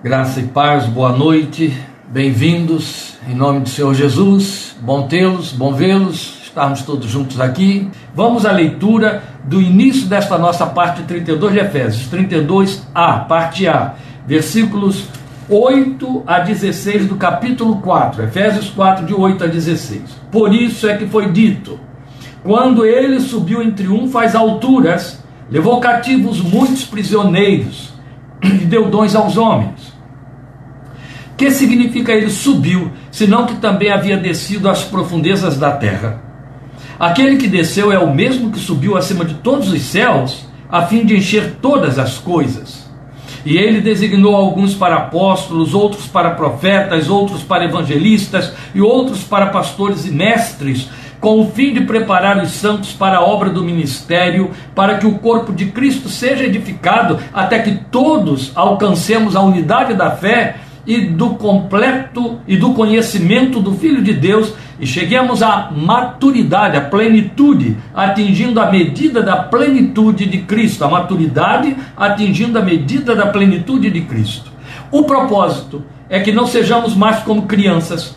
Graça e paz, boa noite, bem-vindos em nome do Senhor Jesus. Bom tê-los, bom vê-los, estarmos todos juntos aqui. Vamos à leitura do início desta nossa parte 32 de Efésios, 32a, parte A, versículos 8 a 16 do capítulo 4, Efésios 4, de 8 a 16. Por isso é que foi dito: quando ele subiu em triunfo às alturas, levou cativos muitos prisioneiros deu dons aos homens. Que significa ele subiu, senão que também havia descido às profundezas da terra? Aquele que desceu é o mesmo que subiu acima de todos os céus, a fim de encher todas as coisas. E ele designou alguns para apóstolos, outros para profetas, outros para evangelistas e outros para pastores e mestres com o fim de preparar os santos para a obra do ministério, para que o corpo de Cristo seja edificado, até que todos alcancemos a unidade da fé e do completo e do conhecimento do Filho de Deus e cheguemos à maturidade, à plenitude, atingindo a medida da plenitude de Cristo, a maturidade atingindo a medida da plenitude de Cristo. O propósito é que não sejamos mais como crianças,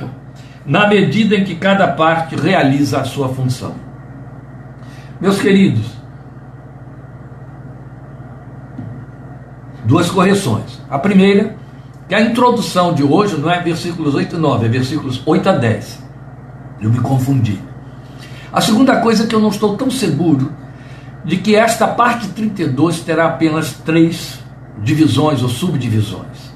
na medida em que cada parte realiza a sua função. Meus queridos, duas correções. A primeira, que a introdução de hoje não é versículos 8 e 9, é versículos 8 a 10. Eu me confundi. A segunda coisa é que eu não estou tão seguro de que esta parte 32 terá apenas três divisões ou subdivisões.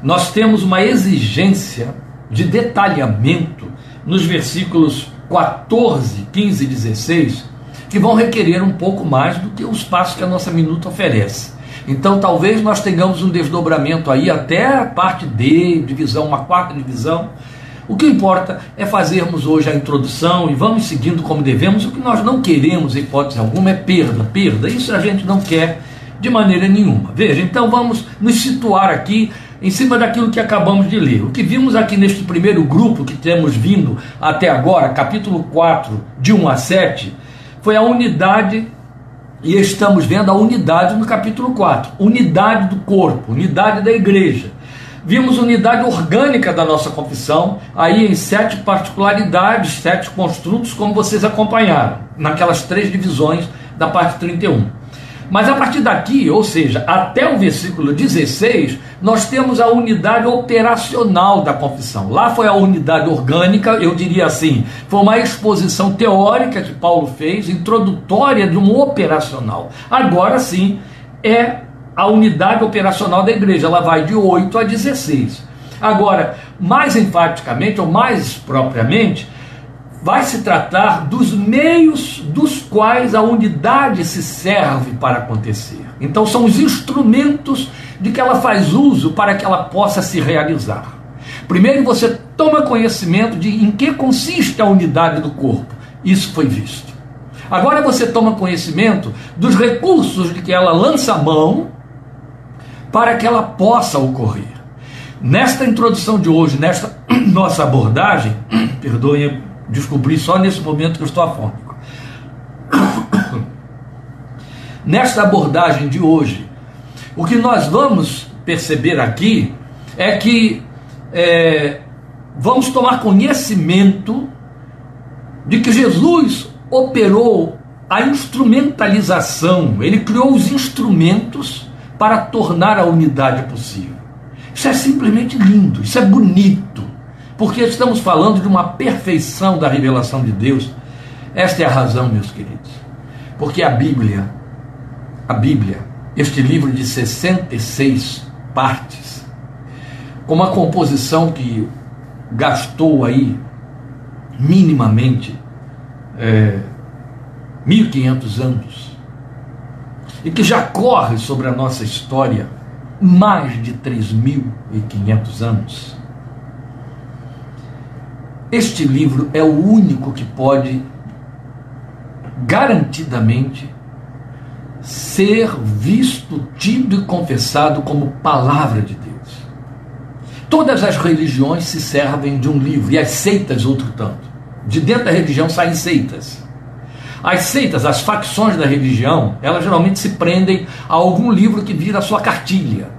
Nós temos uma exigência de detalhamento nos versículos 14, 15 e 16, que vão requerer um pouco mais do que os passos que a nossa minuta oferece. Então, talvez nós tenhamos um desdobramento aí até a parte D, divisão, uma quarta divisão. O que importa é fazermos hoje a introdução e vamos seguindo como devemos. O que nós não queremos, em hipótese alguma, é perda, perda. Isso a gente não quer de maneira nenhuma. Veja, então vamos nos situar aqui em cima daquilo que acabamos de ler. O que vimos aqui neste primeiro grupo que temos vindo até agora, capítulo 4, de 1 a 7, foi a unidade, e estamos vendo a unidade no capítulo 4, unidade do corpo, unidade da igreja. Vimos unidade orgânica da nossa confissão, aí em sete particularidades, sete construtos, como vocês acompanharam, naquelas três divisões da parte 31. Mas a partir daqui, ou seja, até o versículo 16, nós temos a unidade operacional da confissão. Lá foi a unidade orgânica, eu diria assim, foi uma exposição teórica que Paulo fez, introdutória de um operacional. Agora sim, é a unidade operacional da igreja, ela vai de 8 a 16. Agora, mais enfaticamente, ou mais propriamente, vai se tratar dos meios dos quais a unidade se serve para acontecer. Então, são os instrumentos de que ela faz uso para que ela possa se realizar. Primeiro, você toma conhecimento de em que consiste a unidade do corpo. Isso foi visto. Agora você toma conhecimento dos recursos de que ela lança a mão para que ela possa ocorrer. Nesta introdução de hoje, nesta nossa abordagem, perdoem descobri só nesse momento que eu estou afônico. Nesta abordagem de hoje, o que nós vamos perceber aqui é que é, vamos tomar conhecimento de que Jesus operou a instrumentalização, ele criou os instrumentos para tornar a unidade possível. Isso é simplesmente lindo, isso é bonito porque estamos falando de uma perfeição da revelação de Deus. Esta é a razão, meus queridos. Porque a Bíblia, a Bíblia, este livro de 66 partes, com uma composição que gastou aí minimamente é, 1500 anos e que já corre sobre a nossa história mais de 3.500 anos este livro é o único que pode garantidamente ser visto, tido e confessado como palavra de Deus. Todas as religiões se servem de um livro, e as seitas outro tanto. De dentro da religião saem seitas. As seitas, as facções da religião, elas geralmente se prendem a algum livro que vira sua cartilha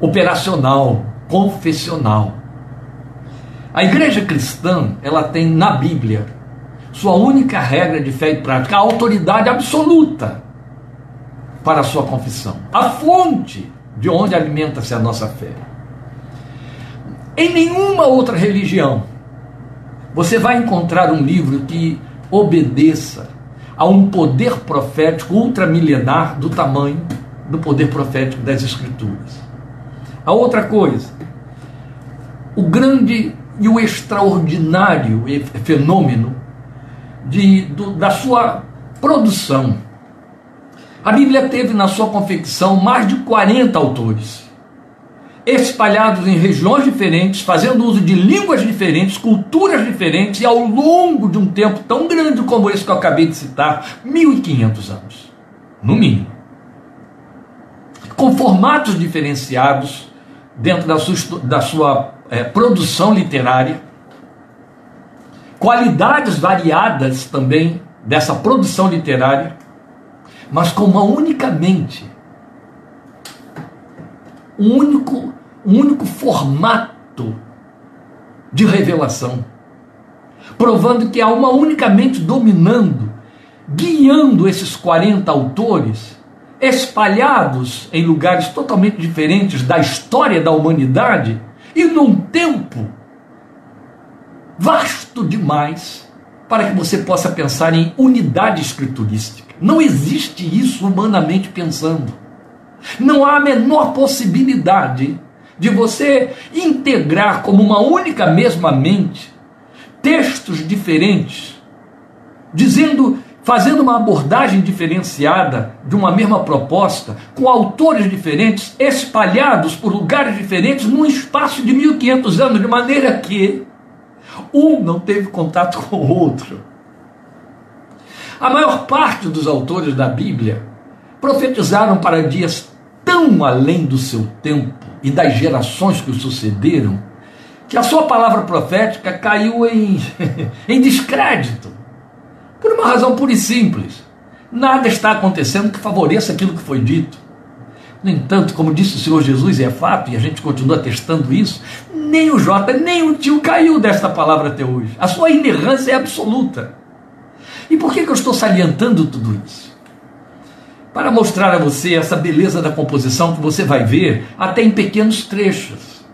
operacional, confessional. A igreja cristã, ela tem na Bíblia sua única regra de fé e prática, a autoridade absoluta para a sua confissão, a fonte de onde alimenta-se a nossa fé. Em nenhuma outra religião você vai encontrar um livro que obedeça a um poder profético ultramilenar do tamanho do poder profético das Escrituras. A outra coisa, o grande e o extraordinário fenômeno de, do, da sua produção. A Bíblia teve na sua confecção mais de 40 autores espalhados em regiões diferentes, fazendo uso de línguas diferentes, culturas diferentes, e ao longo de um tempo tão grande como esse que eu acabei de citar 1500 anos, no mínimo. Com formatos diferenciados dentro da sua, da sua é, produção literária, qualidades variadas também dessa produção literária, mas com uma única mente um único, um único formato de revelação, provando que há uma única mente dominando, guiando esses 40 autores, espalhados em lugares totalmente diferentes da história da humanidade e num tempo vasto demais para que você possa pensar em unidade escriturística. Não existe isso humanamente pensando. Não há a menor possibilidade de você integrar como uma única mesma mente textos diferentes, dizendo, fazendo uma abordagem diferenciada de uma mesma proposta, com autores diferentes, espalhados por lugares diferentes num espaço de 1500 anos, de maneira que um não teve contato com o outro. A maior parte dos autores da Bíblia profetizaram para dias tão além do seu tempo e das gerações que o sucederam, que a sua palavra profética caiu em, em descrédito. Por uma razão pura e simples. Nada está acontecendo que favoreça aquilo que foi dito. No entanto, como disse o Senhor Jesus, é fato, e a gente continua testando isso, nem o Jota, nem o tio caiu desta palavra até hoje. A sua inerrância é absoluta. E por que, que eu estou salientando tudo isso? Para mostrar a você essa beleza da composição que você vai ver até em pequenos trechos.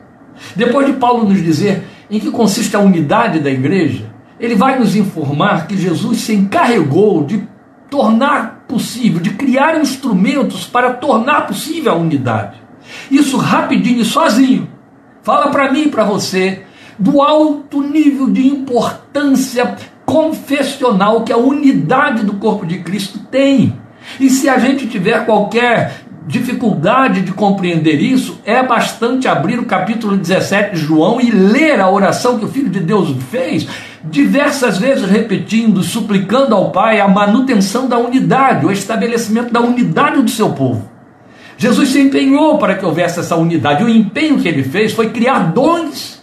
Depois de Paulo nos dizer em que consiste a unidade da igreja, ele vai nos informar que Jesus se encarregou de tornar possível, de criar instrumentos para tornar possível a unidade. Isso rapidinho e sozinho. Fala para mim e para você do alto nível de importância confessional que a unidade do corpo de Cristo tem. E se a gente tiver qualquer dificuldade de compreender isso, é bastante abrir o capítulo 17 de João e ler a oração que o Filho de Deus fez, diversas vezes repetindo, suplicando ao Pai a manutenção da unidade, o estabelecimento da unidade do seu povo. Jesus se empenhou para que houvesse essa unidade. O empenho que ele fez foi criar dons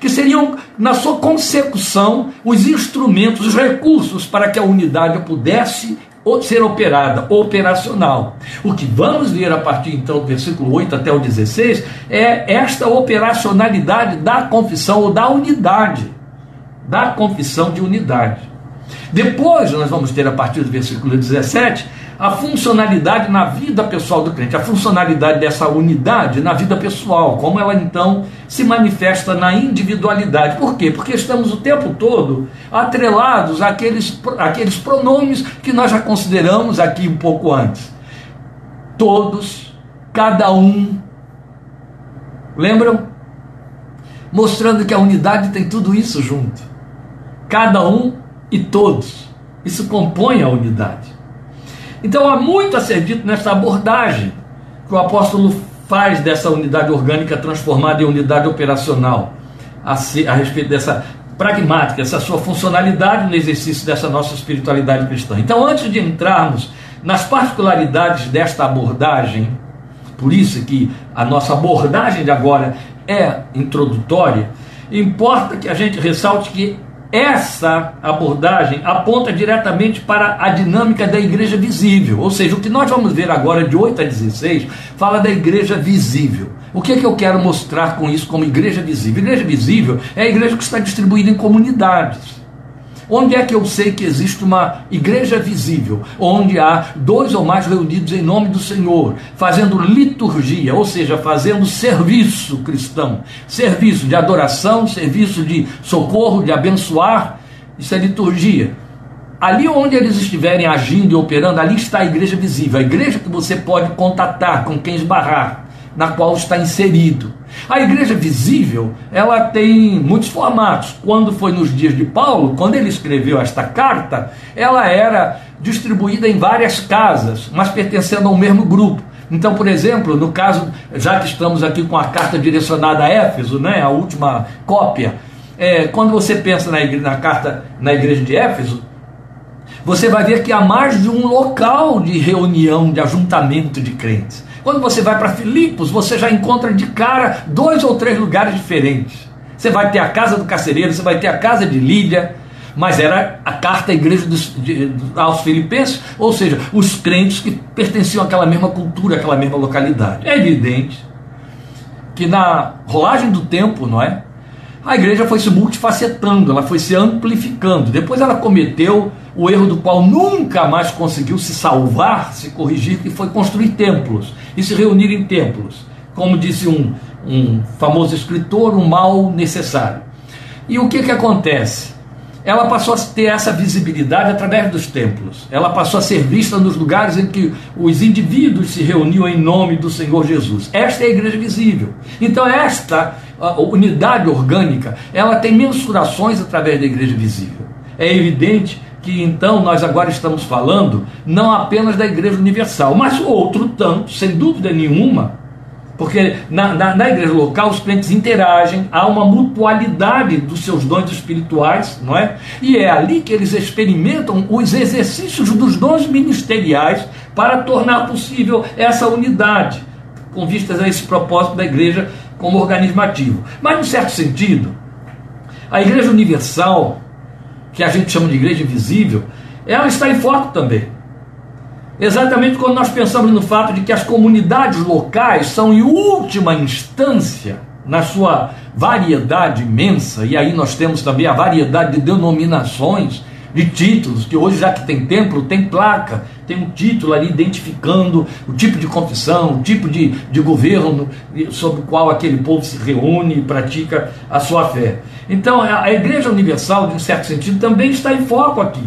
que seriam, na sua consecução, os instrumentos, os recursos para que a unidade pudesse ser operada, operacional. O que vamos ver a partir então do versículo 8 até o 16 é esta operacionalidade da confissão ou da unidade, da confissão de unidade. Depois nós vamos ter a partir do versículo 17 a funcionalidade na vida pessoal do crente, a funcionalidade dessa unidade na vida pessoal, como ela então se manifesta na individualidade. Por quê? Porque estamos o tempo todo atrelados àqueles, àqueles pronomes que nós já consideramos aqui um pouco antes. Todos, cada um. Lembram? Mostrando que a unidade tem tudo isso junto. Cada um e todos. Isso compõe a unidade. Então há muito a ser dito nessa abordagem que o apóstolo faz dessa unidade orgânica transformada em unidade operacional, a, a respeito dessa pragmática, essa sua funcionalidade no exercício dessa nossa espiritualidade cristã. Então, antes de entrarmos nas particularidades desta abordagem, por isso que a nossa abordagem de agora é introdutória, importa que a gente ressalte que essa abordagem aponta diretamente para a dinâmica da igreja visível, ou seja, o que nós vamos ver agora de 8 a 16 fala da igreja visível. O que é que eu quero mostrar com isso como igreja visível? Igreja visível é a igreja que está distribuída em comunidades. Onde é que eu sei que existe uma igreja visível? Onde há dois ou mais reunidos em nome do Senhor, fazendo liturgia, ou seja, fazendo serviço cristão, serviço de adoração, serviço de socorro, de abençoar. Isso é liturgia. Ali onde eles estiverem agindo e operando, ali está a igreja visível, a igreja que você pode contatar, com quem esbarrar na qual está inserido. A igreja visível, ela tem muitos formatos. Quando foi nos dias de Paulo, quando ele escreveu esta carta, ela era distribuída em várias casas, mas pertencendo ao mesmo grupo. Então, por exemplo, no caso, já que estamos aqui com a carta direcionada a Éfeso, né, a última cópia, é, quando você pensa na, igreja, na carta na igreja de Éfeso, você vai ver que há mais de um local de reunião, de ajuntamento de crentes. Quando você vai para Filipos, você já encontra de cara dois ou três lugares diferentes. Você vai ter a casa do carcereiro, você vai ter a casa de Lídia, mas era a carta à igreja dos, de, aos filipenses, ou seja, os crentes que pertenciam àquela mesma cultura, àquela mesma localidade. É evidente que na rolagem do tempo, não é? A igreja foi se multifacetando, ela foi se amplificando. Depois ela cometeu o erro do qual nunca mais conseguiu se salvar, se corrigir, que foi construir templos e se reunir em templos. Como disse um, um famoso escritor, um mal necessário. E o que, que acontece? Ela passou a ter essa visibilidade através dos templos. Ela passou a ser vista nos lugares em que os indivíduos se reuniam em nome do Senhor Jesus. Esta é a igreja visível. Então, esta unidade orgânica, ela tem mensurações através da igreja visível. É evidente que então nós agora estamos falando não apenas da Igreja Universal, mas outro tanto, sem dúvida nenhuma, porque na, na, na, igreja local os crentes interagem, há uma mutualidade dos seus dons espirituais, não é? E é ali que eles experimentam os exercícios dos dons ministeriais para tornar possível essa unidade, com vistas a esse propósito da igreja como organismo ativo. Mas, em certo sentido, a igreja universal que a gente chama de igreja invisível, ela está em foco também. Exatamente quando nós pensamos no fato de que as comunidades locais são, em última instância, na sua variedade imensa, e aí nós temos também a variedade de denominações, de títulos, que hoje, já que tem templo, tem placa, tem um título ali identificando o tipo de confissão, o tipo de, de governo sobre o qual aquele povo se reúne e pratica a sua fé. Então, a Igreja Universal, de um certo sentido, também está em foco aqui.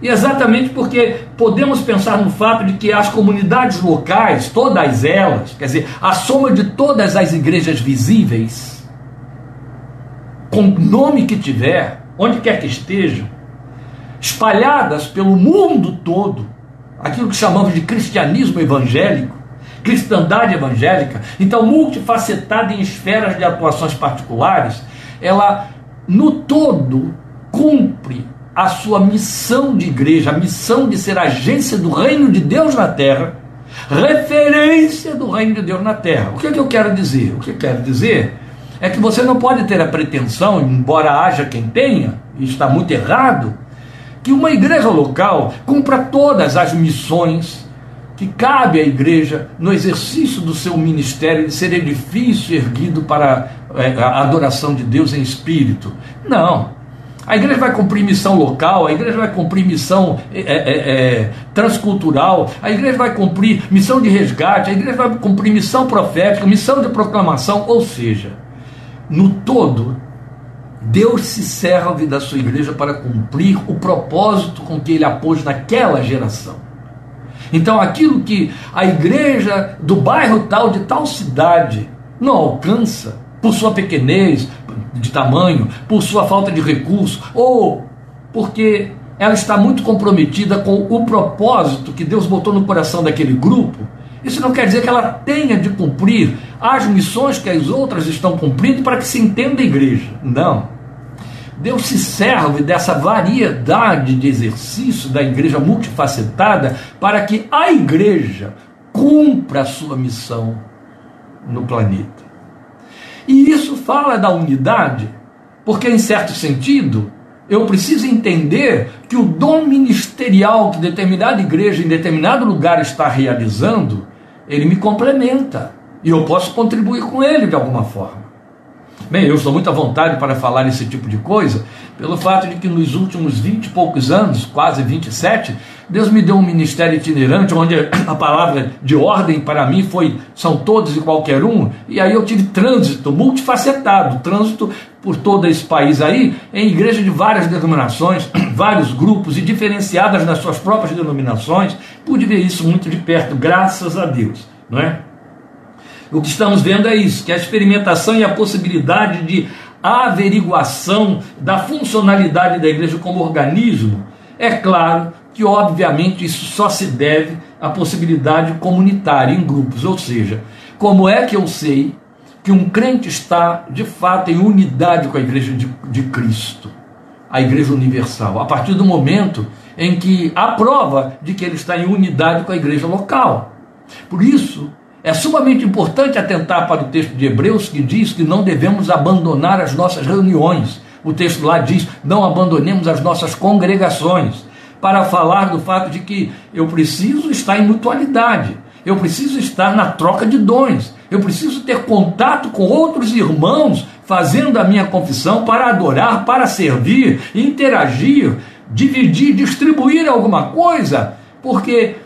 E exatamente porque podemos pensar no fato de que as comunidades locais, todas elas, quer dizer, a soma de todas as igrejas visíveis, com nome que tiver, onde quer que estejam, espalhadas pelo mundo todo, aquilo que chamamos de cristianismo evangélico, cristandade evangélica, então multifacetada em esferas de atuações particulares, ela no todo cumpre a sua missão de igreja, a missão de ser agência do reino de Deus na terra, referência do reino de Deus na terra. O que, é que eu quero dizer? O que eu quero dizer é que você não pode ter a pretensão, embora haja quem tenha, e está muito errado, que uma igreja local cumpra todas as missões que cabe à igreja no exercício do seu ministério de ser edifício erguido para é, a adoração de Deus em espírito. Não. A igreja vai cumprir missão local, a igreja vai cumprir missão é, é, é, transcultural, a igreja vai cumprir missão de resgate, a igreja vai cumprir missão profética, missão de proclamação, ou seja, no todo, Deus se serve da sua igreja para cumprir o propósito com que ele a pôs naquela geração. Então, aquilo que a igreja do bairro tal, de tal cidade, não alcança, por sua pequenez de tamanho, por sua falta de recurso, ou porque ela está muito comprometida com o propósito que Deus botou no coração daquele grupo, isso não quer dizer que ela tenha de cumprir as missões que as outras estão cumprindo para que se entenda a igreja. Não. Deus se serve dessa variedade de exercício da igreja multifacetada para que a igreja cumpra a sua missão no planeta. E isso fala da unidade, porque, em certo sentido, eu preciso entender que o dom ministerial que determinada igreja em determinado lugar está realizando, ele me complementa e eu posso contribuir com ele de alguma forma. Bem, eu estou muito à vontade para falar esse tipo de coisa, pelo fato de que nos últimos 20 e poucos anos, quase 27, Deus me deu um ministério itinerante, onde a palavra de ordem para mim foi são todos e qualquer um, e aí eu tive trânsito multifacetado, trânsito por todo esse país aí, em igrejas de várias denominações, vários grupos e diferenciadas nas suas próprias denominações, pude ver isso muito de perto, graças a Deus, não é? O que estamos vendo é isso, que a experimentação e a possibilidade de averiguação da funcionalidade da igreja como organismo, é claro que obviamente isso só se deve à possibilidade comunitária em grupos, ou seja, como é que eu sei que um crente está de fato em unidade com a igreja de, de Cristo, a igreja universal, a partir do momento em que há prova de que ele está em unidade com a igreja local. Por isso, é sumamente importante atentar para o texto de Hebreus que diz que não devemos abandonar as nossas reuniões. O texto lá diz: não abandonemos as nossas congregações, para falar do fato de que eu preciso estar em mutualidade, eu preciso estar na troca de dons, eu preciso ter contato com outros irmãos, fazendo a minha confissão para adorar, para servir, interagir, dividir, distribuir alguma coisa, porque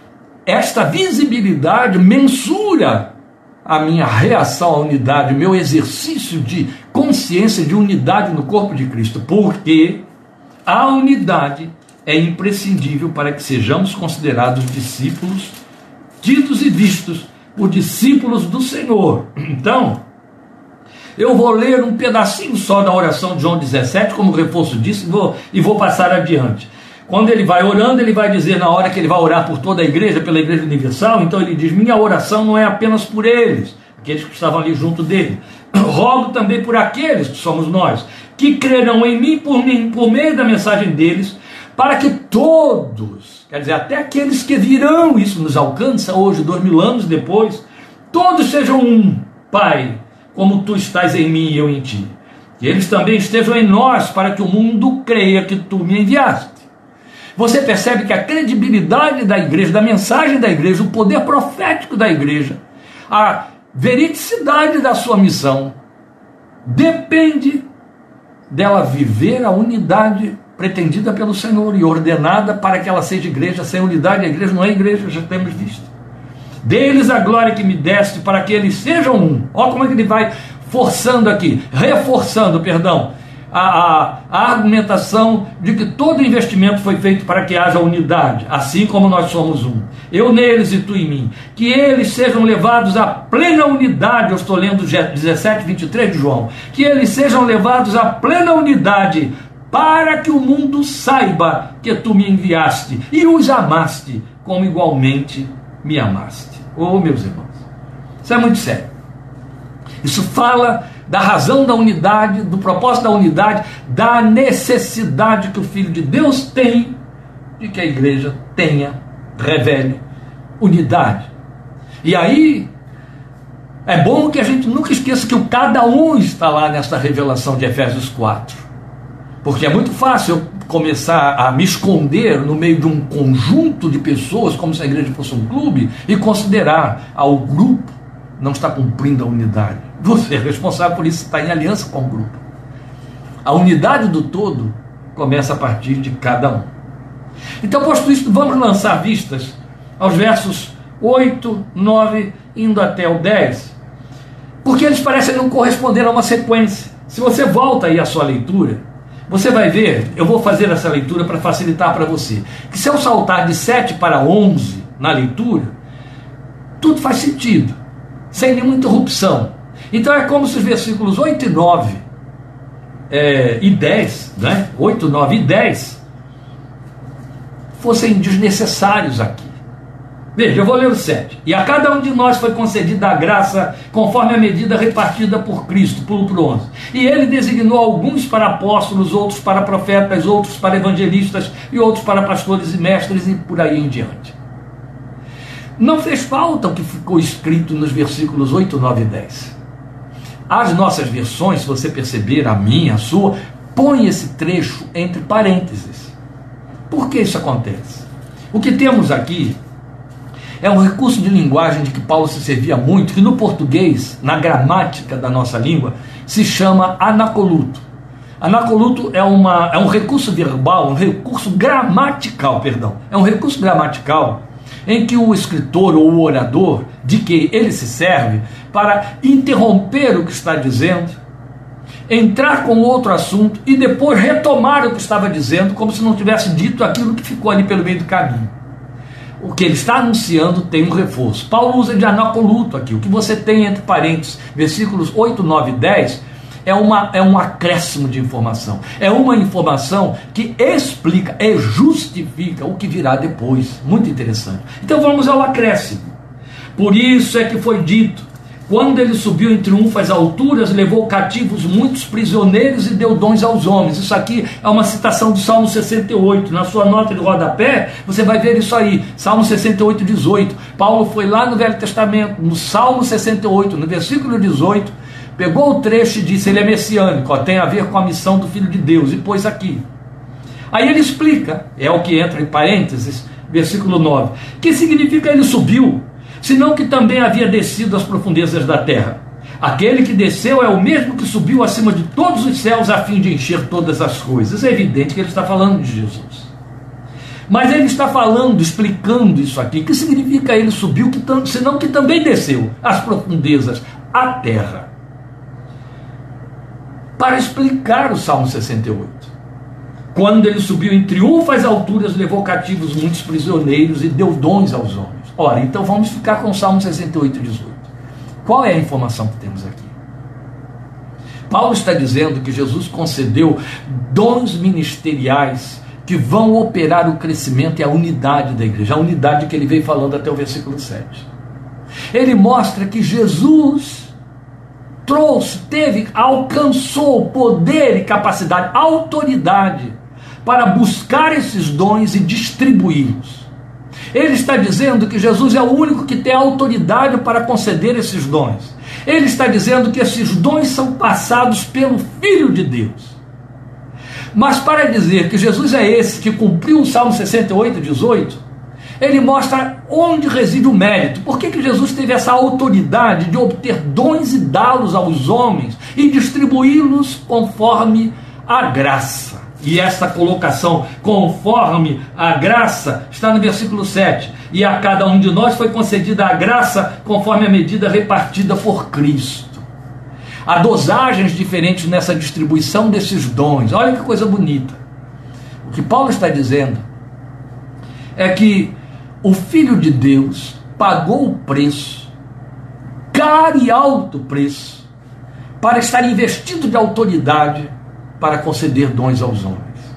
esta visibilidade mensura a minha reação à unidade, meu exercício de consciência de unidade no corpo de Cristo, porque a unidade é imprescindível para que sejamos considerados discípulos, tidos e vistos por discípulos do Senhor. Então, eu vou ler um pedacinho só da oração de João 17, como reforço disso, e vou, e vou passar adiante. Quando ele vai orando, ele vai dizer na hora que ele vai orar por toda a igreja, pela igreja universal, então ele diz: Minha oração não é apenas por eles, aqueles que estavam ali junto dele. Rogo também por aqueles que somos nós, que crerão em mim por mim, por meio da mensagem deles, para que todos, quer dizer, até aqueles que virão, isso nos alcança hoje, dois mil anos depois, todos sejam um, Pai, como tu estás em mim e eu em ti. Que eles também estejam em nós, para que o mundo creia que tu me enviaste. Você percebe que a credibilidade da igreja, da mensagem da igreja, o poder profético da igreja, a veridicidade da sua missão, depende dela viver a unidade pretendida pelo Senhor e ordenada para que ela seja igreja. Sem unidade, a igreja não é igreja, já temos visto. Deles a glória que me deste para que eles sejam um. Olha como é que ele vai forçando aqui, reforçando, perdão, a, a, a, argumentação de que todo investimento foi feito para que haja unidade, assim como nós somos um. Eu neles e tu em mim. Que eles sejam levados à plena unidade, eu estou lendo 17, 23 de João. Que eles sejam levados à plena unidade, para que o mundo saiba que tu me enviaste e os amaste, como igualmente me amaste. Oh, meus irmãos, isso é muito sério. Isso fala da razão da unidade, do propósito da unidade, da necessidade que o Filho de Deus tem de que a igreja tenha, revele unidade. E aí é bom que a gente nunca esqueça que o cada um está lá nessa revelação de Efésios 4. Porque é muito fácil eu começar a me esconder no meio de um conjunto de pessoas, como se a igreja fosse um clube, e considerar ao grupo não está cumprindo a unidade. Você é responsável por isso, está em aliança com o grupo. A unidade do todo começa a partir de cada um. Então, posto isso, vamos lançar vistas aos versos 8, 9, indo até o 10, porque eles parecem não corresponder a uma sequência. Se você volta aí à sua leitura, você vai ver, eu vou fazer essa leitura para facilitar para você, que se eu saltar de 7 para 11 na leitura, tudo faz sentido sem nenhuma interrupção. Então é como se os versículos 8 e 9 é, e 10, né? 8, 9 e 10 fossem desnecessários aqui. Veja, eu vou ler o 7. E a cada um de nós foi concedida a graça conforme a medida repartida por Cristo, pulo para 11. E ele designou alguns para apóstolos, outros para profetas, outros para evangelistas e outros para pastores e mestres e por aí em diante. Não fez falta o que ficou escrito nos versículos 8, 9 e 10. As nossas versões, se você perceber, a minha, a sua, põe esse trecho entre parênteses. Por que isso acontece? O que temos aqui é um recurso de linguagem de que Paulo se servia muito, que no português, na gramática da nossa língua, se chama anacoluto. Anacoluto é, uma, é um recurso verbal, um recurso gramatical, perdão. É um recurso gramatical em que o escritor ou o orador, de que ele se serve, para interromper o que está dizendo, entrar com outro assunto e depois retomar o que estava dizendo, como se não tivesse dito aquilo que ficou ali pelo meio do caminho o que ele está anunciando tem um reforço. Paulo usa de anacoluto aqui. O que você tem entre parênteses, versículos 8, 9 e 10, é, uma, é um acréscimo de informação. É uma informação que explica, e justifica o que virá depois. Muito interessante. Então vamos ao acréscimo. Por isso é que foi dito quando ele subiu em triunfo às alturas, levou cativos muitos prisioneiros e deu dons aos homens. Isso aqui é uma citação do Salmo 68. Na sua nota de rodapé, você vai ver isso aí. Salmo 68, 18. Paulo foi lá no Velho Testamento, no Salmo 68, no versículo 18, pegou o trecho e disse: ele é messiânico, ó, tem a ver com a missão do Filho de Deus, e pôs aqui. Aí ele explica, é o que entra em parênteses, versículo 9, que significa ele subiu senão que também havia descido às profundezas da terra. Aquele que desceu é o mesmo que subiu acima de todos os céus a fim de encher todas as coisas. É evidente que ele está falando de Jesus. Mas ele está falando, explicando isso aqui. Que significa ele subiu, que senão que também desceu às profundezas, à terra? Para explicar o Salmo 68. Quando ele subiu em triunfo às alturas, levou cativos muitos prisioneiros e deu dons aos homens. Ora, então vamos ficar com o Salmo 68, 18. Qual é a informação que temos aqui? Paulo está dizendo que Jesus concedeu dons ministeriais que vão operar o crescimento e a unidade da igreja, a unidade que ele veio falando até o versículo 7. Ele mostra que Jesus trouxe, teve, alcançou poder e capacidade, autoridade para buscar esses dons e distribuí-los. Ele está dizendo que Jesus é o único que tem autoridade para conceder esses dons. Ele está dizendo que esses dons são passados pelo Filho de Deus. Mas para dizer que Jesus é esse que cumpriu o Salmo 68, 18, ele mostra onde reside o mérito. Por que, que Jesus teve essa autoridade de obter dons e dá-los aos homens e distribuí-los conforme a graça? E esta colocação, conforme a graça, está no versículo 7. E a cada um de nós foi concedida a graça conforme a medida repartida por Cristo. Há dosagens diferentes nessa distribuição desses dons. Olha que coisa bonita. O que Paulo está dizendo é que o Filho de Deus pagou o preço, caro e alto preço, para estar investido de autoridade para conceder dons aos homens.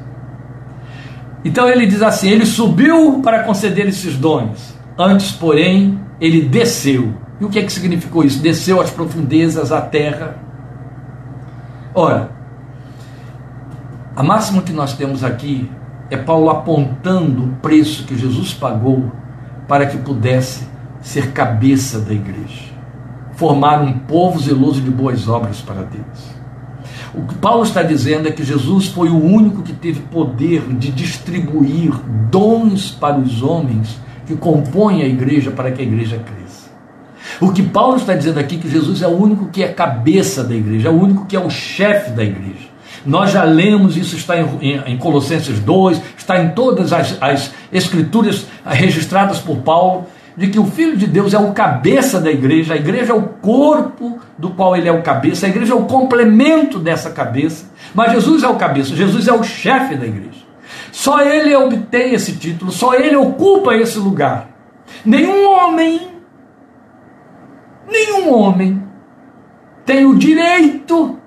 Então ele diz assim: ele subiu para conceder esses dons, antes, porém, ele desceu. E o que é que significou isso? Desceu às profundezas, à terra. Ora, a máxima que nós temos aqui é Paulo apontando o preço que Jesus pagou para que pudesse ser cabeça da igreja, formar um povo zeloso de boas obras para Deus. O que Paulo está dizendo é que Jesus foi o único que teve poder de distribuir dons para os homens que compõem a igreja para que a igreja cresça. O que Paulo está dizendo aqui é que Jesus é o único que é cabeça da igreja, é o único que é o chefe da igreja. Nós já lemos, isso está em, em, em Colossenses 2, está em todas as, as escrituras registradas por Paulo de que o Filho de Deus é o cabeça da igreja, a igreja é o corpo do qual ele é o cabeça, a igreja é o complemento dessa cabeça, mas Jesus é o cabeça, Jesus é o chefe da igreja. Só ele obtém esse título, só ele ocupa esse lugar. Nenhum homem, nenhum homem tem o direito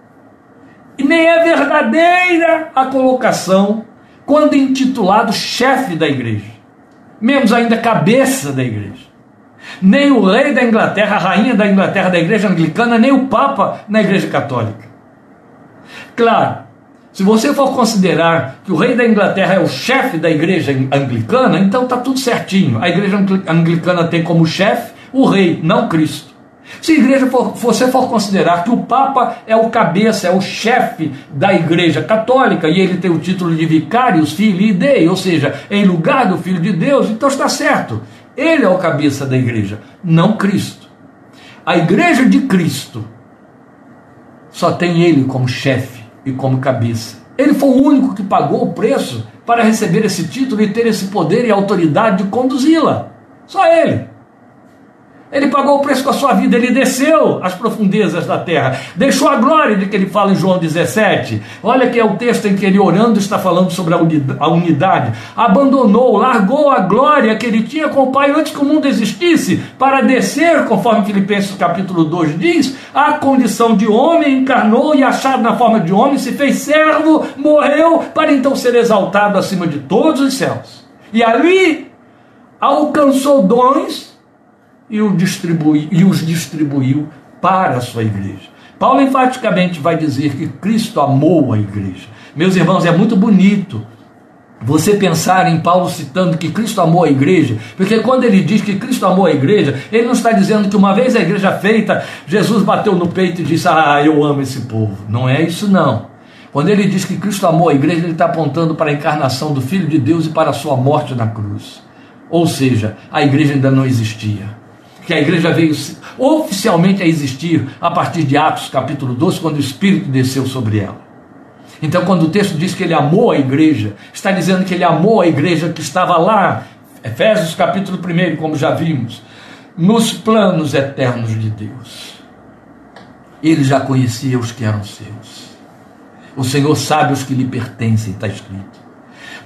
e nem é verdadeira a colocação quando intitulado chefe da igreja. menos ainda cabeça da igreja. Nem o rei da Inglaterra, a rainha da Inglaterra da igreja anglicana, nem o papa na igreja católica. Claro, se você for considerar que o rei da Inglaterra é o chefe da igreja anglicana, então está tudo certinho. A igreja anglicana tem como chefe o rei, não Cristo. Se a igreja for, você for considerar que o Papa é o cabeça, é o chefe da igreja católica, e ele tem o título de vicários, filho dei, ou seja, em lugar do Filho de Deus, então está certo. Ele é o cabeça da igreja, não Cristo. A igreja de Cristo só tem ele como chefe e como cabeça. Ele foi o único que pagou o preço para receber esse título e ter esse poder e autoridade de conduzi-la. Só ele. Ele pagou o preço com a sua vida, ele desceu às profundezas da terra, deixou a glória de que ele fala em João 17. Olha que é o texto em que ele orando está falando sobre a unidade. Abandonou, largou a glória que ele tinha com o Pai antes que o mundo existisse, para descer, conforme Filipenses capítulo 2 diz, a condição de homem, encarnou e achado na forma de homem, se fez servo, morreu, para então ser exaltado acima de todos os céus. E ali alcançou dons e, o distribui, e os distribuiu para a sua igreja. Paulo enfaticamente vai dizer que Cristo amou a igreja. Meus irmãos, é muito bonito você pensar em Paulo citando que Cristo amou a igreja, porque quando ele diz que Cristo amou a igreja, ele não está dizendo que uma vez a igreja feita, Jesus bateu no peito e disse: Ah, eu amo esse povo. Não é isso, não. Quando ele diz que Cristo amou a igreja, ele está apontando para a encarnação do Filho de Deus e para a sua morte na cruz. Ou seja, a igreja ainda não existia que a igreja veio oficialmente a existir a partir de Atos capítulo 12, quando o Espírito desceu sobre ela. Então, quando o texto diz que ele amou a igreja, está dizendo que ele amou a igreja que estava lá, Efésios capítulo 1, como já vimos, nos planos eternos de Deus. Ele já conhecia os que eram seus. O Senhor sabe os que lhe pertencem, está escrito.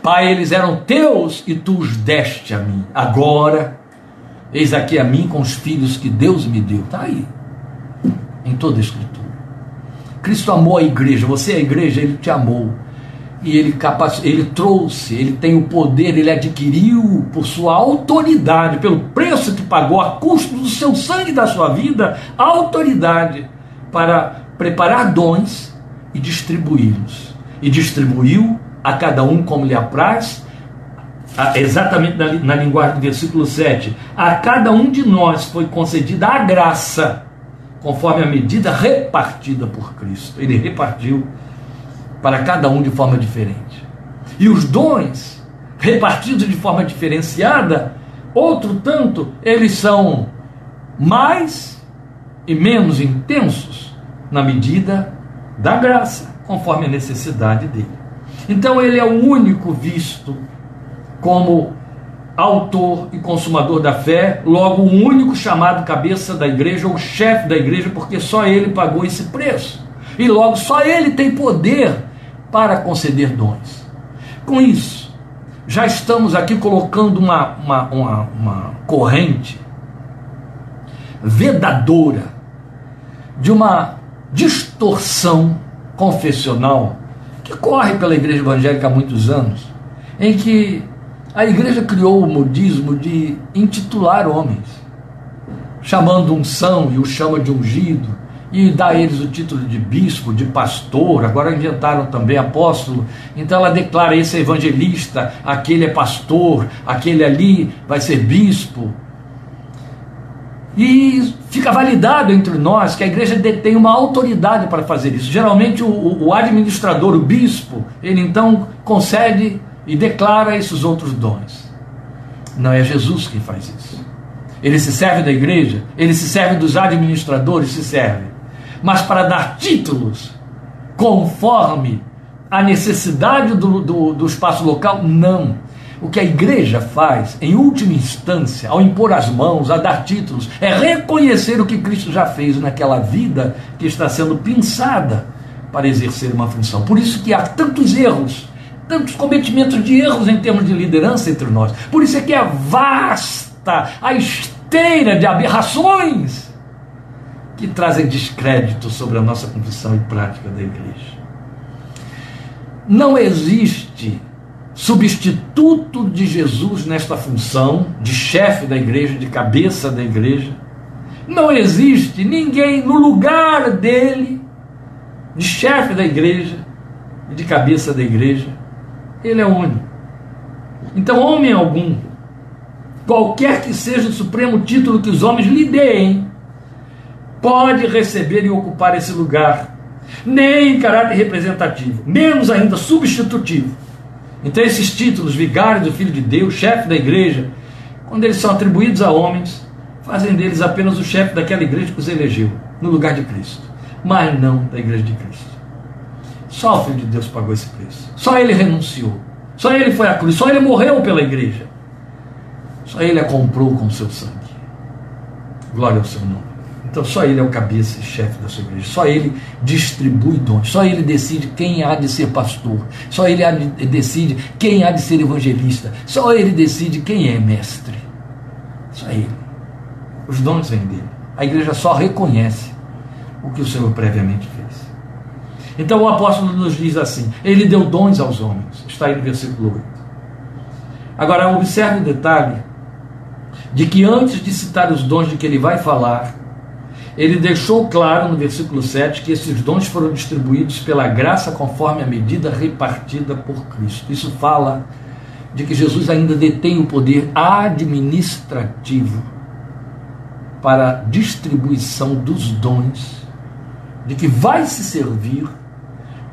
Pai, eles eram teus e tu os deste a mim. Agora, Eis aqui a mim com os filhos que Deus me deu. Está aí, em toda a Escritura. Cristo amou a igreja, você é a igreja, ele te amou. E ele, capaz, ele trouxe, ele tem o poder, ele adquiriu por sua autoridade, pelo preço que pagou, a custo do seu sangue e da sua vida, a autoridade para preparar dons e distribuí-los. E distribuiu a cada um como lhe apraz, exatamente na, na linguagem do versículo 7, a cada um de nós foi concedida a graça, conforme a medida repartida por Cristo. Ele repartiu para cada um de forma diferente. E os dons, repartidos de forma diferenciada, outro tanto, eles são mais e menos intensos na medida da graça, conforme a necessidade dele. Então ele é o único visto como autor e consumador da fé, logo o único chamado cabeça da igreja, ou chefe da igreja, porque só ele pagou esse preço. E logo só ele tem poder para conceder dons. Com isso, já estamos aqui colocando uma, uma, uma, uma corrente vedadora de uma distorção confessional que corre pela igreja evangélica há muitos anos, em que a igreja criou o modismo de intitular homens, chamando unção e o chama de ungido, e dá a eles o título de bispo, de pastor, agora inventaram também apóstolo. Então ela declara: esse é evangelista, aquele é pastor, aquele ali vai ser bispo. E fica validado entre nós que a igreja detém uma autoridade para fazer isso. Geralmente o, o administrador, o bispo, ele então concede e declara esses outros dons. Não é Jesus quem faz isso. Ele se serve da igreja, ele se serve dos administradores, se serve. Mas para dar títulos conforme a necessidade do, do, do espaço local, não. O que a igreja faz, em última instância, ao impor as mãos, a dar títulos, é reconhecer o que Cristo já fez naquela vida que está sendo pensada para exercer uma função. Por isso que há tantos erros tantos cometimentos de erros em termos de liderança entre nós. Por isso é que é vasta a esteira de aberrações que trazem descrédito sobre a nossa confissão e prática da igreja. Não existe substituto de Jesus nesta função de chefe da igreja, de cabeça da igreja. Não existe ninguém no lugar dele, de chefe da igreja e de cabeça da igreja. Ele é único. Então, homem algum, qualquer que seja o supremo título que os homens lhe deem, pode receber e ocupar esse lugar, nem em caráter representativo, menos ainda substitutivo então, esses títulos, vigário do Filho de Deus, chefe da igreja, quando eles são atribuídos a homens, fazem deles apenas o chefe daquela igreja que os elegeu, no lugar de Cristo, mas não da igreja de Cristo. Só o Filho de Deus pagou esse preço. Só ele renunciou. Só ele foi à cruz. Só ele morreu pela igreja. Só ele a comprou com seu sangue. Glória ao seu nome. Então só ele é o cabeça e chefe da sua igreja. Só ele distribui dons. Só ele decide quem há de ser pastor. Só ele decide quem há de ser evangelista. Só ele decide quem é mestre. Só ele. Os dons vêm dele. A igreja só reconhece o que o Senhor previamente. Então o apóstolo nos diz assim: Ele deu dons aos homens. Está aí no versículo 8. Agora, observe o detalhe de que antes de citar os dons de que ele vai falar, ele deixou claro no versículo 7 que esses dons foram distribuídos pela graça conforme a medida repartida por Cristo. Isso fala de que Jesus ainda detém o poder administrativo para a distribuição dos dons, de que vai se servir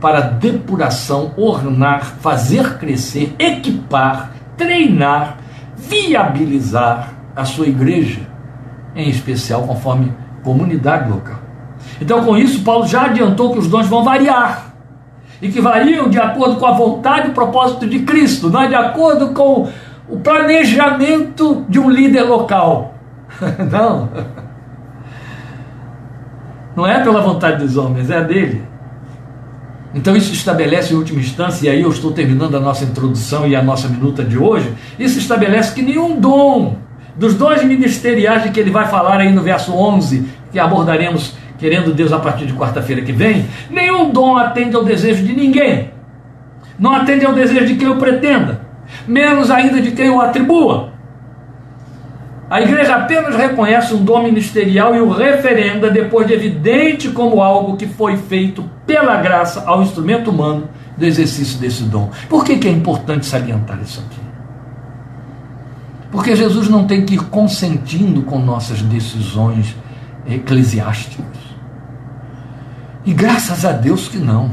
para depuração, ornar, fazer crescer, equipar, treinar, viabilizar a sua igreja, em especial conforme comunidade local. Então, com isso, Paulo já adiantou que os dons vão variar e que variam de acordo com a vontade e propósito de Cristo, não é de acordo com o planejamento de um líder local. não. Não é pela vontade dos homens, é dele. Então isso estabelece em última instância, e aí eu estou terminando a nossa introdução e a nossa minuta de hoje, isso estabelece que nenhum dom dos dois ministeriais de que ele vai falar aí no verso 11, que abordaremos, querendo Deus, a partir de quarta-feira que vem, nenhum dom atende ao desejo de ninguém. Não atende ao desejo de quem o pretenda, menos ainda de quem o atribua. A igreja apenas reconhece um dom ministerial e o referenda depois de evidente como algo que foi feito pela graça ao instrumento humano do exercício desse dom. Por que, que é importante salientar isso aqui? Porque Jesus não tem que ir consentindo com nossas decisões eclesiásticas. E graças a Deus que não.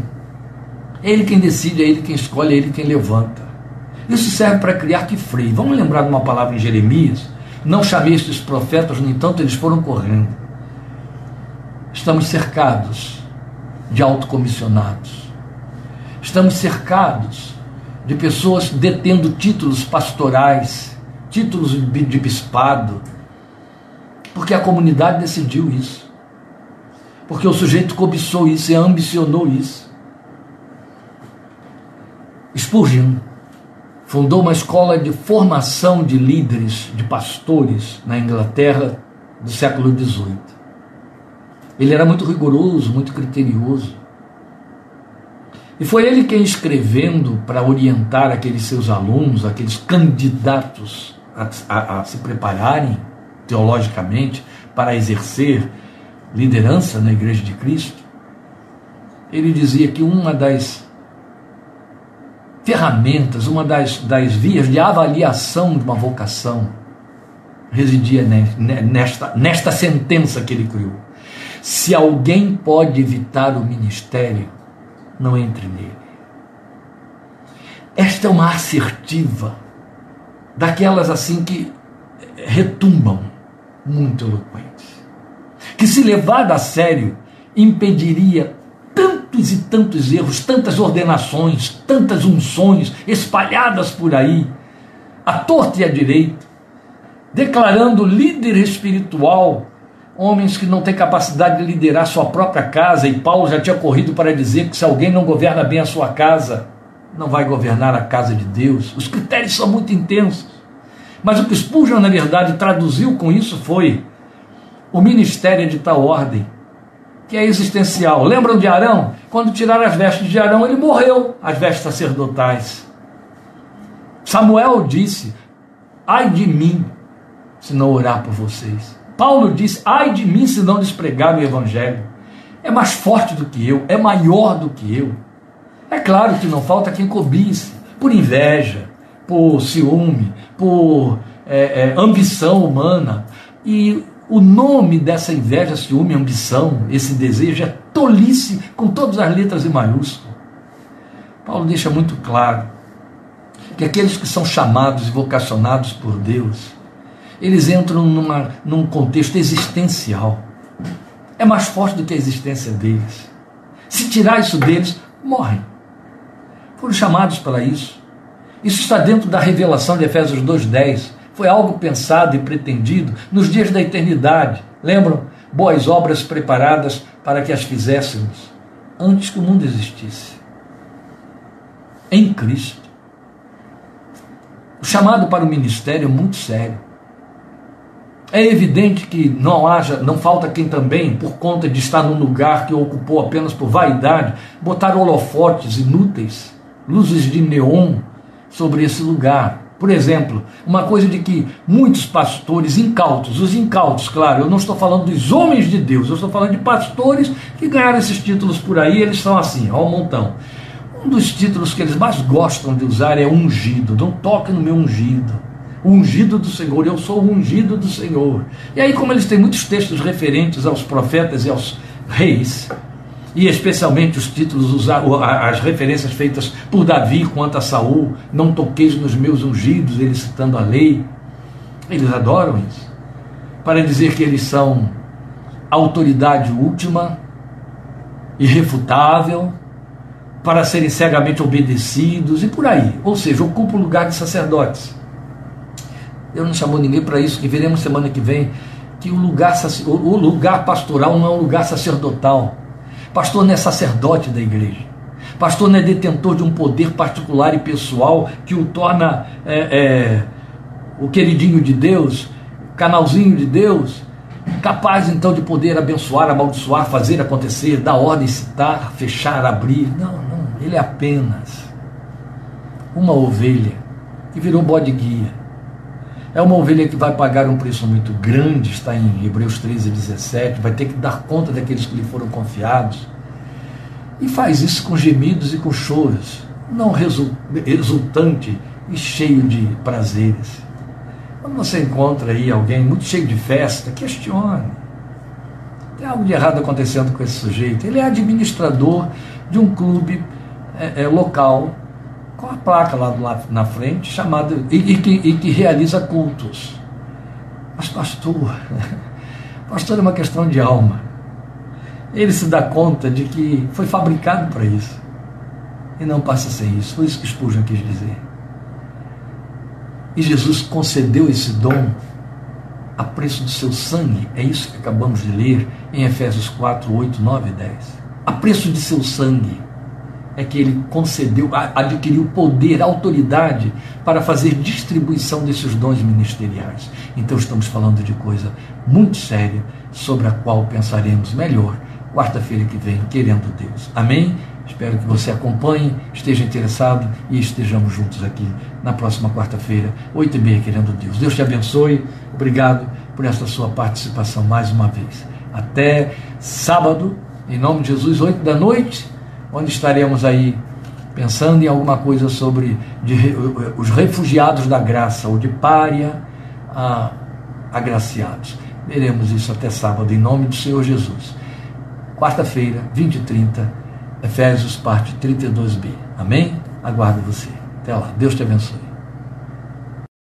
É Ele quem decide, é Ele quem escolhe, é Ele quem levanta. Isso serve para criar que freio. Vamos lembrar de uma palavra em Jeremias? Não chamei estes profetas, no entanto, eles foram correndo. Estamos cercados de autocomissionados. Estamos cercados de pessoas detendo títulos pastorais títulos de bispado, porque a comunidade decidiu isso. Porque o sujeito cobiçou isso e ambicionou isso. Spurgeon fundou uma escola de formação de líderes, de pastores na Inglaterra do século XVIII. Ele era muito rigoroso, muito criterioso. E foi ele quem, escrevendo para orientar aqueles seus alunos, aqueles candidatos a, a, a se prepararem teologicamente para exercer liderança na Igreja de Cristo, ele dizia que uma das ferramentas, uma das, das vias de avaliação de uma vocação residia nesta, nesta sentença que ele criou. Se alguém pode evitar o ministério, não entre nele. Esta é uma assertiva daquelas assim que retumbam, muito eloquentes, que se levada a sério impediria tantos e tantos erros, tantas ordenações, tantas unções espalhadas por aí, à torta e à direita, declarando líder espiritual homens que não têm capacidade de liderar sua própria casa, e Paulo já tinha corrido para dizer que se alguém não governa bem a sua casa, não vai governar a casa de Deus. Os critérios são muito intensos. Mas o que Spurgeon, na verdade, traduziu com isso foi o ministério de tal ordem, que é existencial. Lembram de Arão? Quando tiraram as vestes de Arão, ele morreu, as vestes sacerdotais. Samuel disse: Ai de mim, se não orar por vocês. Paulo disse: Ai de mim, se não lhes pregar o evangelho. É mais forte do que eu, é maior do que eu. É claro que não falta quem cobice, por inveja, por ciúme, por é, é, ambição humana. E o nome dessa inveja, ciúme, ambição, esse desejo é tolice, com todas as letras em maiúsculo. Paulo deixa muito claro que aqueles que são chamados e vocacionados por Deus, eles entram numa, num contexto existencial. É mais forte do que a existência deles. Se tirar isso deles, morrem. Foram chamados para isso. Isso está dentro da revelação de Efésios 2,10. Foi algo pensado e pretendido nos dias da eternidade. Lembram? Boas obras preparadas para que as fizéssemos antes que o mundo existisse. Em Cristo. O chamado para o ministério é muito sério. É evidente que não haja, não falta quem também, por conta de estar num lugar que ocupou apenas por vaidade, botar holofotes inúteis luzes de neon sobre esse lugar. Por exemplo, uma coisa de que muitos pastores incautos, os incautos, claro, eu não estou falando dos homens de Deus, eu estou falando de pastores que ganharam esses títulos por aí, eles são assim, ó, um montão. Um dos títulos que eles mais gostam de usar é ungido. Não toque no meu ungido. ungido do Senhor, eu sou o ungido do Senhor. E aí, como eles têm muitos textos referentes aos profetas e aos reis, e especialmente os títulos, as referências feitas por Davi quanto a Saul, não toqueis nos meus ungidos, ele citando a lei. Eles adoram isso. Para dizer que eles são autoridade última, irrefutável, para serem cegamente obedecidos e por aí. Ou seja, ocupa o lugar de sacerdotes. Deus não chamou ninguém para isso, que veremos semana que vem que o lugar, o lugar pastoral não é um lugar sacerdotal Pastor não é sacerdote da igreja. Pastor não é detentor de um poder particular e pessoal que o torna é, é, o queridinho de Deus, canalzinho de Deus, capaz então de poder abençoar, amaldiçoar, fazer acontecer, dar ordem, citar, fechar, abrir. Não, não. Ele é apenas uma ovelha que virou bode guia é uma ovelha que vai pagar um preço muito grande, está em Hebreus 13, 17, vai ter que dar conta daqueles que lhe foram confiados. E faz isso com gemidos e com choros, não exultante e cheio de prazeres. Quando você encontra aí alguém muito cheio de festa, questione. Tem algo de errado acontecendo com esse sujeito. Ele é administrador de um clube é, é, local com a placa lá, lá na frente, chamada, e, e, que, e que realiza cultos. Mas pastor, pastor é uma questão de alma. Ele se dá conta de que foi fabricado para isso. E não passa a ser isso. Foi isso que Spurgeon quis dizer. E Jesus concedeu esse dom a preço do seu sangue. É isso que acabamos de ler em Efésios 4, 8, 9 e 10. A preço de seu sangue é que ele concedeu, adquiriu poder, autoridade para fazer distribuição desses dons ministeriais. Então estamos falando de coisa muito séria sobre a qual pensaremos melhor quarta-feira que vem, querendo Deus. Amém? Espero que você acompanhe, esteja interessado e estejamos juntos aqui na próxima quarta-feira, oito e meia, querendo Deus. Deus te abençoe. Obrigado por esta sua participação mais uma vez. Até sábado, em nome de Jesus, oito da noite onde estaremos aí pensando em alguma coisa sobre de, os refugiados da graça, ou de pária a agraciados. Veremos isso até sábado, em nome do Senhor Jesus. Quarta-feira, 20 e 30, Efésios, parte 32b. Amém? Aguardo você. Até lá. Deus te abençoe.